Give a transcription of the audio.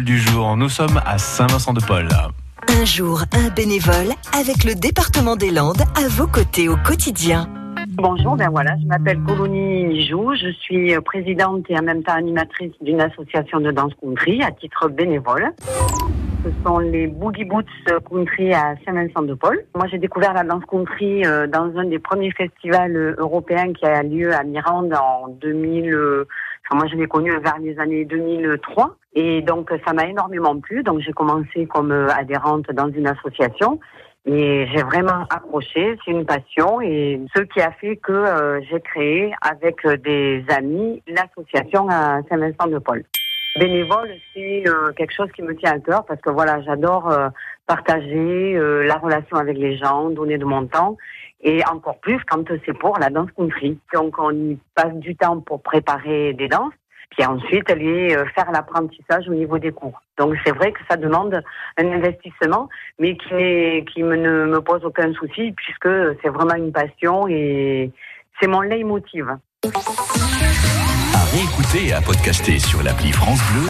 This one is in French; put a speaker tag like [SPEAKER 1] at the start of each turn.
[SPEAKER 1] du jour. Nous sommes à Saint-Vincent-de-Paul.
[SPEAKER 2] Un jour, un bénévole avec le département des Landes à vos côtés au quotidien.
[SPEAKER 3] Bonjour, ben voilà, je m'appelle Colonie Nijou, je suis présidente et en même temps animatrice d'une association de danse country à titre bénévole. Ce sont les Boogie Boots Country à Saint-Vincent-de-Paul. Moi, j'ai découvert la danse country euh, dans un des premiers festivals euh, européens qui a lieu à Mirande en 2000. euh, Enfin, moi, je l'ai connu vers les années 2003. Et donc, ça m'a énormément plu. Donc, j'ai commencé comme euh, adhérente dans une association. Et j'ai vraiment accroché, c'est une passion et ce qui a fait que euh, j'ai créé avec euh, des amis l'association à Saint-Vincent-de-Paul. Bénévole, c'est quelque chose qui me tient à cœur parce que voilà, j'adore partager la relation avec les gens, donner de mon temps et encore plus quand c'est pour la danse country. Donc on y passe du temps pour préparer des danses puis ensuite aller euh, faire l'apprentissage au niveau des cours. Donc c'est vrai que ça demande un investissement, mais qui, ne me pose aucun souci puisque c'est vraiment une passion et c'est mon leitmotiv.
[SPEAKER 4] À réécouter et à podcaster sur l'appli France Bleu